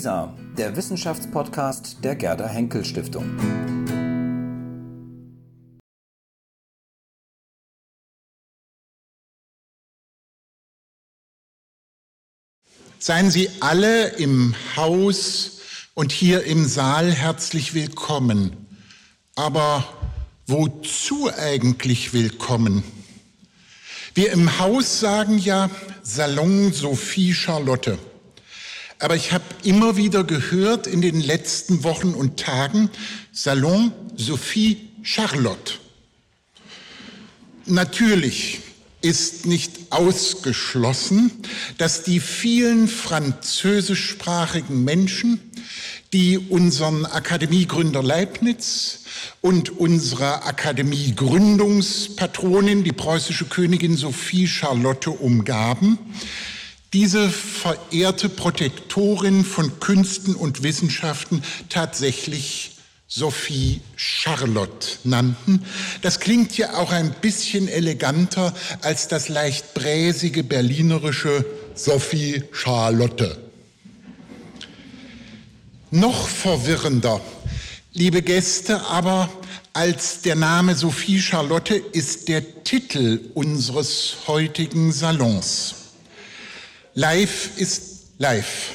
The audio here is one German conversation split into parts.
WISA, der Wissenschaftspodcast der Gerda Henkel Stiftung. Seien Sie alle im Haus und hier im Saal herzlich willkommen. Aber wozu eigentlich willkommen? Wir im Haus sagen ja Salon Sophie Charlotte. Aber ich habe immer wieder gehört in den letzten Wochen und Tagen Salon Sophie Charlotte. Natürlich ist nicht ausgeschlossen, dass die vielen französischsprachigen Menschen, die unseren Akademiegründer Leibniz und unsere Akademiegründungspatronin, die preußische Königin Sophie Charlotte, umgaben, diese verehrte Protektorin von Künsten und Wissenschaften tatsächlich Sophie Charlotte nannten. Das klingt ja auch ein bisschen eleganter als das leicht bräsige berlinerische Sophie Charlotte. Noch verwirrender, liebe Gäste, aber als der Name Sophie Charlotte ist der Titel unseres heutigen Salons. Live ist live.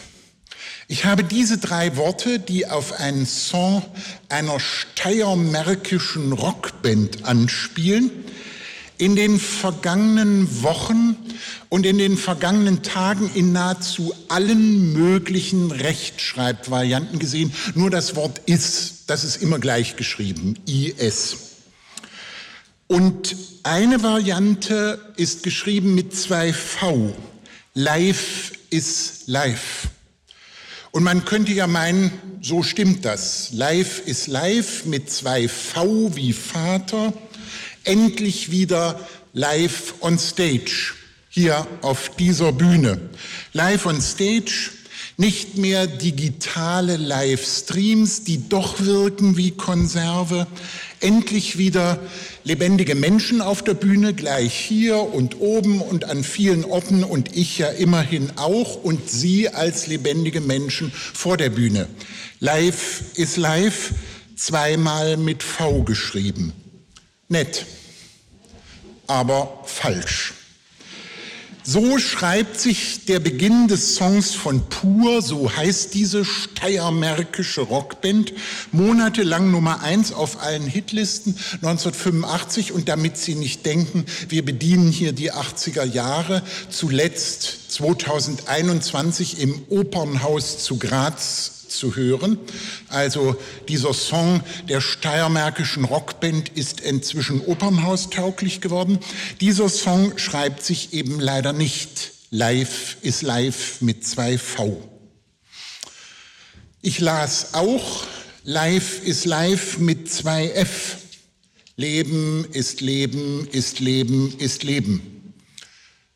Ich habe diese drei Worte, die auf einen Song einer steiermärkischen Rockband anspielen, in den vergangenen Wochen und in den vergangenen Tagen in nahezu allen möglichen Rechtschreibvarianten gesehen. Nur das Wort is, das ist immer gleich geschrieben, is. Und eine Variante ist geschrieben mit zwei V. Live is live. Und man könnte ja meinen, so stimmt das. Live ist live mit zwei V wie Vater. Endlich wieder live on stage. Hier auf dieser Bühne. Live on stage nicht mehr digitale Livestreams, die doch wirken wie Konserve. Endlich wieder lebendige Menschen auf der Bühne, gleich hier und oben und an vielen Orten und ich ja immerhin auch und Sie als lebendige Menschen vor der Bühne. Live ist live, zweimal mit V geschrieben. Nett, aber falsch. So schreibt sich der Beginn des Songs von Pur, so heißt diese steiermärkische Rockband, monatelang Nummer eins auf allen Hitlisten 1985 und damit Sie nicht denken, wir bedienen hier die 80er Jahre, zuletzt 2021 im Opernhaus zu Graz zu hören. Also dieser Song der steiermärkischen Rockband ist inzwischen opernhaustauglich geworden. Dieser Song schreibt sich eben leider nicht. Live ist live mit zwei V. Ich las auch Live ist live mit zwei F. Leben ist Leben ist Leben ist Leben.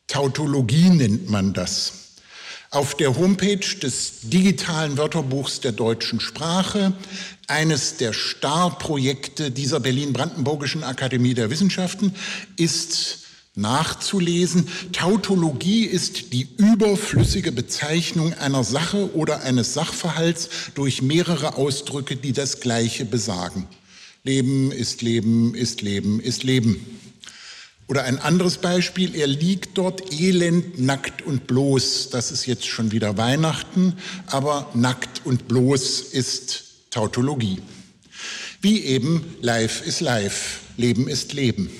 Tautologie nennt man das. Auf der Homepage des digitalen Wörterbuchs der deutschen Sprache, eines der Starprojekte dieser Berlin-Brandenburgischen Akademie der Wissenschaften, ist nachzulesen. Tautologie ist die überflüssige Bezeichnung einer Sache oder eines Sachverhalts durch mehrere Ausdrücke, die das Gleiche besagen. Leben ist Leben ist Leben ist Leben. Oder ein anderes Beispiel, er liegt dort elend, nackt und bloß. Das ist jetzt schon wieder Weihnachten, aber nackt und bloß ist Tautologie. Wie eben Life ist Life, Leben ist Leben.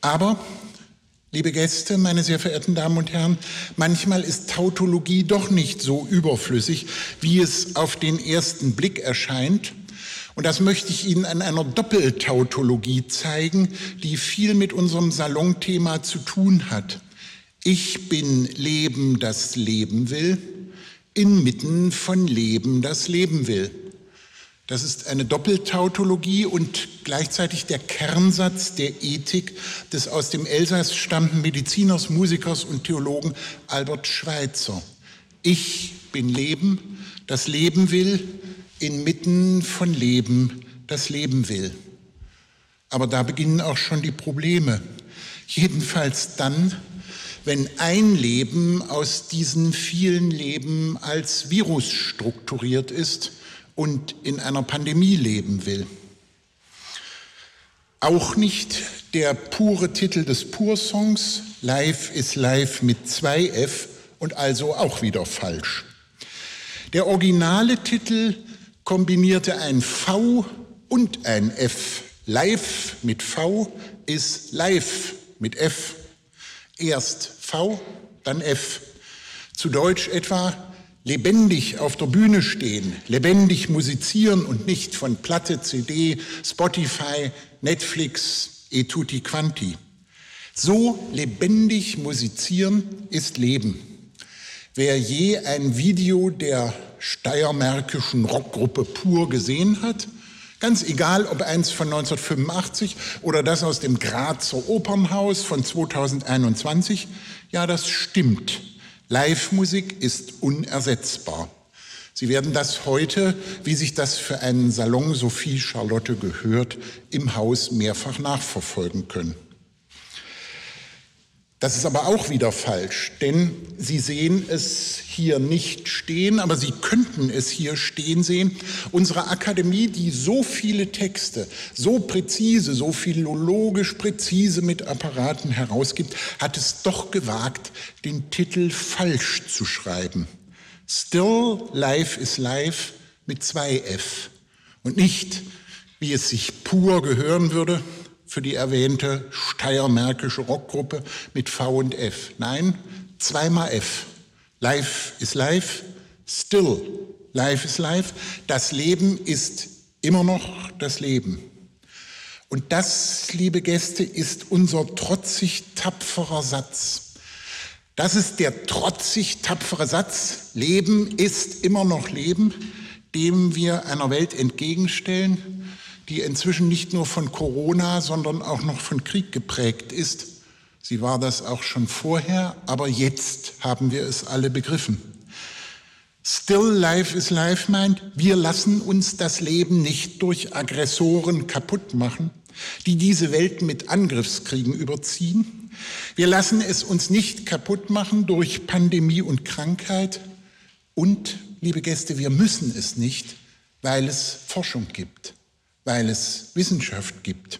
Aber, liebe Gäste, meine sehr verehrten Damen und Herren, manchmal ist Tautologie doch nicht so überflüssig, wie es auf den ersten Blick erscheint und das möchte ich Ihnen an einer Doppeltautologie zeigen, die viel mit unserem Salonthema zu tun hat. Ich bin Leben, das leben will, inmitten von Leben, das leben will. Das ist eine Doppeltautologie und gleichzeitig der Kernsatz der Ethik des aus dem Elsass stammenden Mediziners, Musikers und Theologen Albert Schweitzer. Ich bin Leben, das Leben will, inmitten von Leben das Leben will. Aber da beginnen auch schon die Probleme. Jedenfalls dann, wenn ein Leben aus diesen vielen Leben als Virus strukturiert ist und in einer Pandemie leben will. Auch nicht der pure Titel des Pur-Songs, Life is Life mit zwei F und also auch wieder falsch. Der originale Titel kombinierte ein V und ein F. Live mit V ist live mit F. Erst V, dann F. Zu Deutsch etwa lebendig auf der Bühne stehen, lebendig musizieren und nicht von Platte, CD, Spotify, Netflix, e tutti quanti. So lebendig musizieren ist Leben. Wer je ein Video der steiermärkischen Rockgruppe Pur gesehen hat, ganz egal ob eins von 1985 oder das aus dem Grazer Opernhaus von 2021, ja, das stimmt. Live-Musik ist unersetzbar. Sie werden das heute, wie sich das für einen Salon Sophie Charlotte gehört, im Haus mehrfach nachverfolgen können. Das ist aber auch wieder falsch, denn Sie sehen es hier nicht stehen, aber Sie könnten es hier stehen sehen. Unsere Akademie, die so viele Texte, so präzise, so philologisch präzise mit Apparaten herausgibt, hat es doch gewagt, den Titel falsch zu schreiben. Still Life is Life mit zwei F und nicht, wie es sich pur gehören würde, für die erwähnte steiermärkische Rockgruppe mit V und F. Nein, zweimal F. Life is life, still life is life. Das Leben ist immer noch das Leben. Und das, liebe Gäste, ist unser trotzig tapferer Satz. Das ist der trotzig tapfere Satz, Leben ist immer noch Leben, dem wir einer Welt entgegenstellen, die inzwischen nicht nur von Corona, sondern auch noch von Krieg geprägt ist. Sie war das auch schon vorher, aber jetzt haben wir es alle begriffen. Still Life is Life meint, wir lassen uns das Leben nicht durch Aggressoren kaputt machen, die diese Welt mit Angriffskriegen überziehen. Wir lassen es uns nicht kaputt machen durch Pandemie und Krankheit. Und, liebe Gäste, wir müssen es nicht, weil es Forschung gibt weil es Wissenschaft gibt.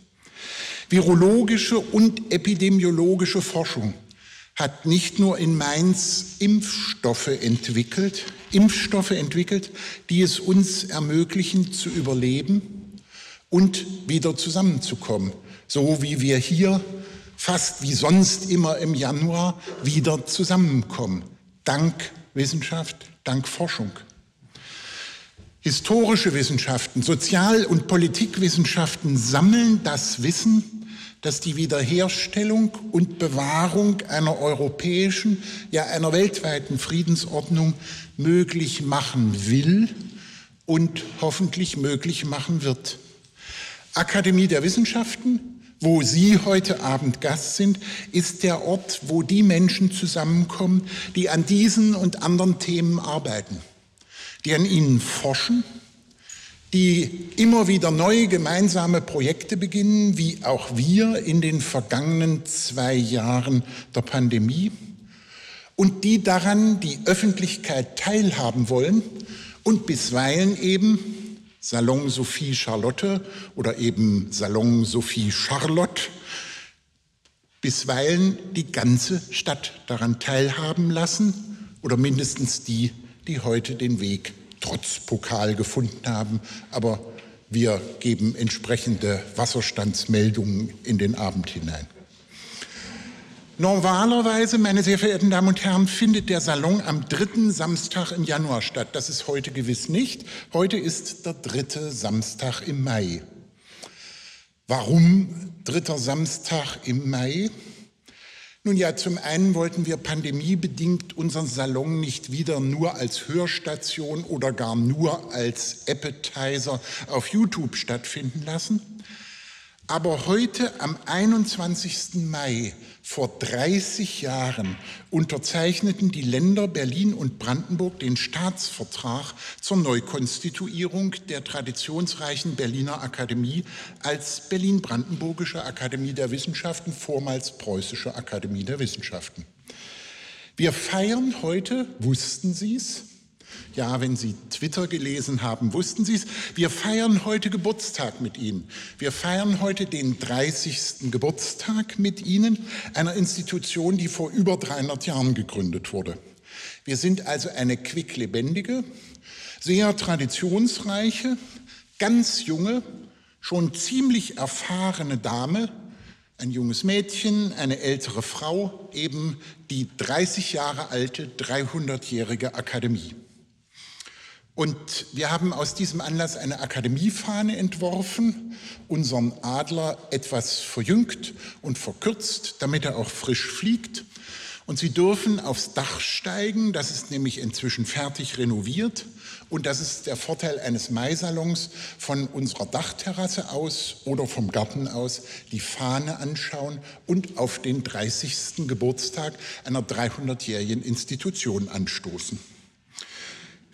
Virologische und epidemiologische Forschung hat nicht nur in Mainz Impfstoffe entwickelt, Impfstoffe entwickelt, die es uns ermöglichen zu überleben und wieder zusammenzukommen, so wie wir hier fast wie sonst immer im Januar wieder zusammenkommen, dank Wissenschaft, dank Forschung. Historische Wissenschaften, Sozial- und Politikwissenschaften sammeln das Wissen, das die Wiederherstellung und Bewahrung einer europäischen, ja einer weltweiten Friedensordnung möglich machen will und hoffentlich möglich machen wird. Akademie der Wissenschaften, wo Sie heute Abend Gast sind, ist der Ort, wo die Menschen zusammenkommen, die an diesen und anderen Themen arbeiten die an ihnen forschen, die immer wieder neue gemeinsame Projekte beginnen, wie auch wir in den vergangenen zwei Jahren der Pandemie, und die daran die Öffentlichkeit teilhaben wollen und bisweilen eben Salon Sophie Charlotte oder eben Salon Sophie Charlotte bisweilen die ganze Stadt daran teilhaben lassen oder mindestens die, die heute den Weg trotz Pokal gefunden haben. Aber wir geben entsprechende Wasserstandsmeldungen in den Abend hinein. Normalerweise, meine sehr verehrten Damen und Herren, findet der Salon am dritten Samstag im Januar statt. Das ist heute gewiss nicht. Heute ist der dritte Samstag im Mai. Warum dritter Samstag im Mai? Nun ja, zum einen wollten wir pandemiebedingt unseren Salon nicht wieder nur als Hörstation oder gar nur als Appetizer auf YouTube stattfinden lassen. Aber heute am 21. Mai vor 30 Jahren unterzeichneten die Länder Berlin und Brandenburg den Staatsvertrag zur Neukonstituierung der traditionsreichen Berliner Akademie als Berlin-Brandenburgische Akademie der Wissenschaften, vormals Preußische Akademie der Wissenschaften. Wir feiern heute, wussten Sie es? Ja, wenn Sie Twitter gelesen haben, wussten Sie es. Wir feiern heute Geburtstag mit Ihnen. Wir feiern heute den 30. Geburtstag mit Ihnen, einer Institution, die vor über 300 Jahren gegründet wurde. Wir sind also eine quicklebendige, sehr traditionsreiche, ganz junge, schon ziemlich erfahrene Dame, ein junges Mädchen, eine ältere Frau, eben die 30 Jahre alte, 300-jährige Akademie. Und wir haben aus diesem Anlass eine Akademiefahne entworfen, unseren Adler etwas verjüngt und verkürzt, damit er auch frisch fliegt. Und Sie dürfen aufs Dach steigen, das ist nämlich inzwischen fertig renoviert. Und das ist der Vorteil eines Maisalons von unserer Dachterrasse aus oder vom Garten aus die Fahne anschauen und auf den 30. Geburtstag einer 300-jährigen Institution anstoßen.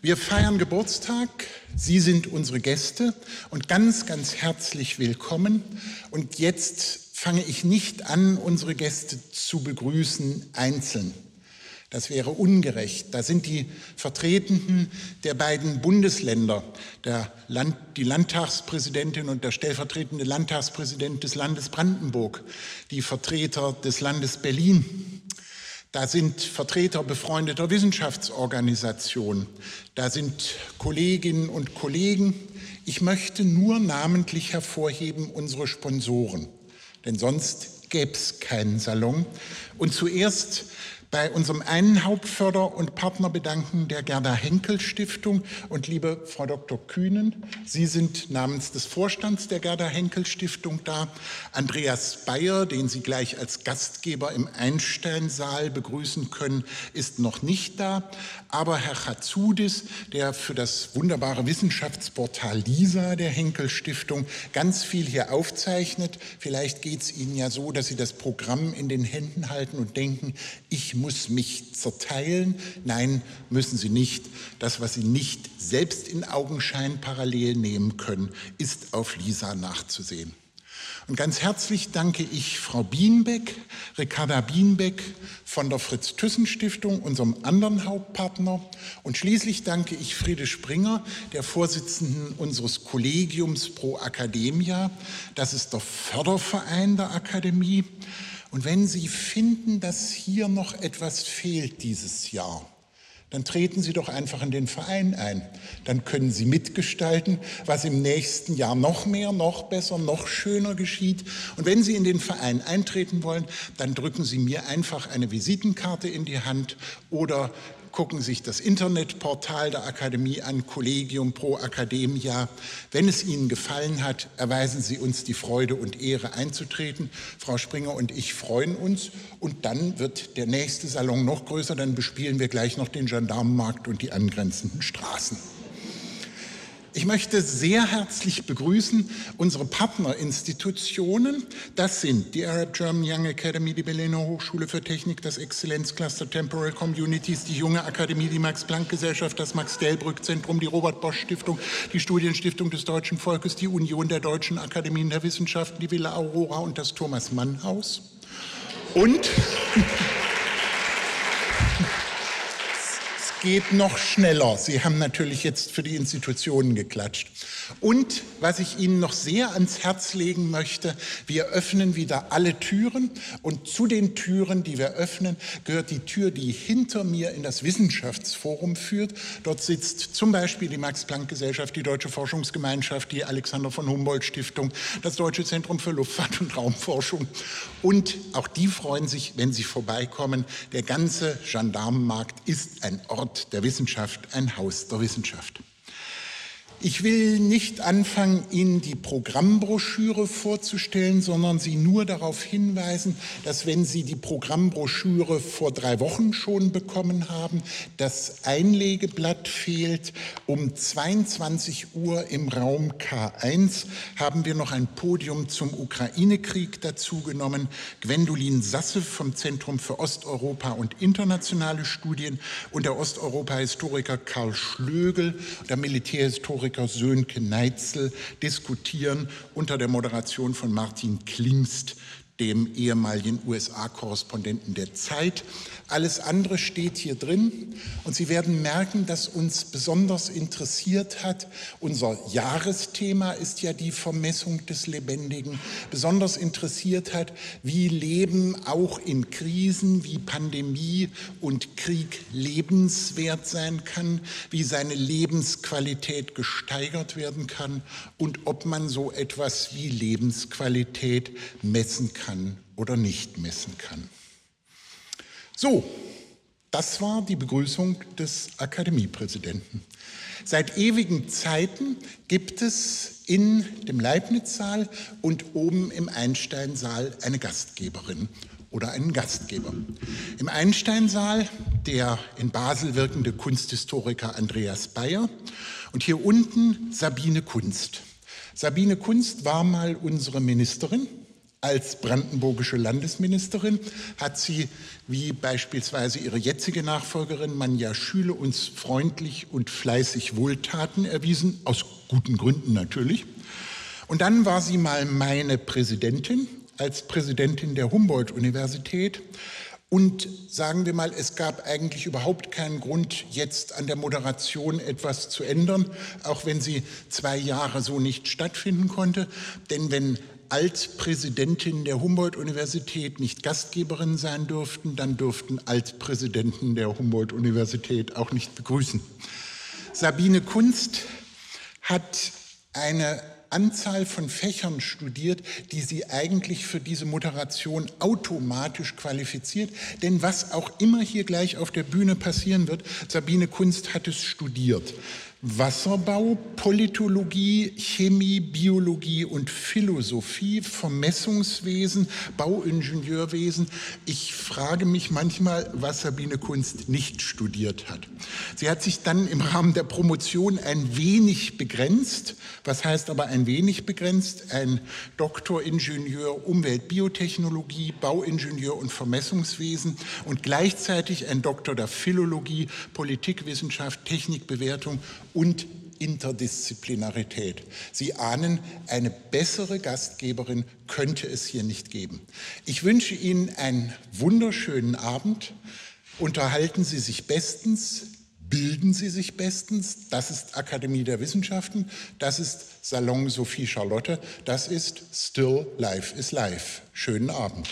Wir feiern Geburtstag, Sie sind unsere Gäste und ganz, ganz herzlich willkommen. Und jetzt fange ich nicht an, unsere Gäste zu begrüßen einzeln. Das wäre ungerecht. Da sind die Vertretenden der beiden Bundesländer, der Land, die Landtagspräsidentin und der stellvertretende Landtagspräsident des Landes Brandenburg, die Vertreter des Landes Berlin. Da sind Vertreter befreundeter Wissenschaftsorganisationen, da sind Kolleginnen und Kollegen. Ich möchte nur namentlich hervorheben unsere Sponsoren, denn sonst gäbe es keinen Salon. Und zuerst bei unserem einen Hauptförder- und Partner bedanken der Gerda Henkel Stiftung und liebe Frau Dr. Kühnen, Sie sind namens des Vorstands der Gerda Henkel Stiftung da. Andreas Bayer, den Sie gleich als Gastgeber im Einsteinsaal begrüßen können, ist noch nicht da. Aber Herr Chazoudis, der für das wunderbare Wissenschaftsportal LISA der Henkel Stiftung ganz viel hier aufzeichnet, vielleicht geht es Ihnen ja so, dass Sie das Programm in den Händen halten und denken, ich muss mich zerteilen. Nein, müssen Sie nicht. Das, was Sie nicht selbst in Augenschein parallel nehmen können, ist auf Lisa nachzusehen. Und ganz herzlich danke ich Frau Bienbeck, Ricarda Bienbeck von der Fritz-Thyssen-Stiftung, unserem anderen Hauptpartner. Und schließlich danke ich Friede Springer, der Vorsitzenden unseres Kollegiums Pro Academia. Das ist der Förderverein der Akademie. Und wenn Sie finden, dass hier noch etwas fehlt dieses Jahr, dann treten Sie doch einfach in den Verein ein. Dann können Sie mitgestalten, was im nächsten Jahr noch mehr, noch besser, noch schöner geschieht. Und wenn Sie in den Verein eintreten wollen, dann drücken Sie mir einfach eine Visitenkarte in die Hand oder gucken sich das Internetportal der Akademie an, Collegium Pro Academia. Wenn es Ihnen gefallen hat, erweisen Sie uns die Freude und Ehre einzutreten. Frau Springer und ich freuen uns. Und dann wird der nächste Salon noch größer. Dann bespielen wir gleich noch den Gendarmenmarkt und die angrenzenden Straßen. Ich möchte sehr herzlich begrüßen unsere Partnerinstitutionen. Das sind die Arab German Young Academy, die Berliner Hochschule für Technik, das Exzellenzcluster Temporal Communities, die Junge Akademie, die Max-Planck-Gesellschaft, das Max-Delbrück-Zentrum, die Robert-Bosch-Stiftung, die Studienstiftung des deutschen Volkes, die Union der deutschen Akademien der Wissenschaften, die Villa Aurora und das Thomas-Mann-Haus. Und geht noch schneller. Sie haben natürlich jetzt für die Institutionen geklatscht. Und was ich Ihnen noch sehr ans Herz legen möchte, wir öffnen wieder alle Türen und zu den Türen, die wir öffnen, gehört die Tür, die hinter mir in das Wissenschaftsforum führt. Dort sitzt zum Beispiel die Max-Planck-Gesellschaft, die Deutsche Forschungsgemeinschaft, die Alexander von Humboldt-Stiftung, das Deutsche Zentrum für Luftfahrt und Raumforschung. Und auch die freuen sich, wenn sie vorbeikommen. Der ganze Gendarmenmarkt ist ein Ort der Wissenschaft, ein Haus der Wissenschaft. Ich will nicht anfangen, Ihnen die Programmbroschüre vorzustellen, sondern Sie nur darauf hinweisen, dass wenn Sie die Programmbroschüre vor drei Wochen schon bekommen haben, das Einlegeblatt fehlt. Um 22 Uhr im Raum K1 haben wir noch ein Podium zum Ukraine-Krieg dazugenommen. Gwendolin Sasse vom Zentrum für Osteuropa und internationale Studien und der Osteuropa-Historiker Karl Schlögel, der Militärhistoriker Historiker Sönke Neitzel diskutieren unter der Moderation von Martin Klingst dem ehemaligen USA-Korrespondenten der Zeit. Alles andere steht hier drin und Sie werden merken, dass uns besonders interessiert hat. Unser Jahresthema ist ja die Vermessung des Lebendigen. Besonders interessiert hat, wie Leben auch in Krisen wie Pandemie und Krieg lebenswert sein kann, wie seine Lebensqualität gesteigert werden kann und ob man so etwas wie Lebensqualität messen kann kann oder nicht messen kann. So, das war die Begrüßung des Akademiepräsidenten. Seit ewigen Zeiten gibt es in dem Leibniz-Saal und oben im Einstein-Saal eine Gastgeberin oder einen Gastgeber. Im Einstein-Saal der in Basel wirkende Kunsthistoriker Andreas Bayer und hier unten Sabine Kunst. Sabine Kunst war mal unsere Ministerin als brandenburgische Landesministerin hat sie, wie beispielsweise ihre jetzige Nachfolgerin Manja Schüle, uns freundlich und fleißig Wohltaten erwiesen, aus guten Gründen natürlich. Und dann war sie mal meine Präsidentin als Präsidentin der Humboldt-Universität. Und sagen wir mal, es gab eigentlich überhaupt keinen Grund, jetzt an der Moderation etwas zu ändern, auch wenn sie zwei Jahre so nicht stattfinden konnte. Denn wenn Altpräsidentinnen der Humboldt-Universität nicht Gastgeberin sein durften, dann durften Altpräsidenten der Humboldt-Universität auch nicht begrüßen. Sabine Kunst hat eine Anzahl von Fächern studiert, die sie eigentlich für diese Moderation automatisch qualifiziert. Denn was auch immer hier gleich auf der Bühne passieren wird, Sabine Kunst hat es studiert. Wasserbau, Politologie, Chemie, Biologie und Philosophie, Vermessungswesen, Bauingenieurwesen. Ich frage mich manchmal, was Sabine Kunst nicht studiert hat. Sie hat sich dann im Rahmen der Promotion ein wenig begrenzt. Was heißt aber ein wenig begrenzt? Ein Doktoringenieur Umweltbiotechnologie, Bauingenieur und Vermessungswesen und gleichzeitig ein Doktor der Philologie, Politikwissenschaft, Technikbewertung und Interdisziplinarität. Sie ahnen, eine bessere Gastgeberin könnte es hier nicht geben. Ich wünsche Ihnen einen wunderschönen Abend. Unterhalten Sie sich bestens, bilden Sie sich bestens. Das ist Akademie der Wissenschaften, das ist Salon Sophie Charlotte, das ist Still Life is Life. Schönen Abend.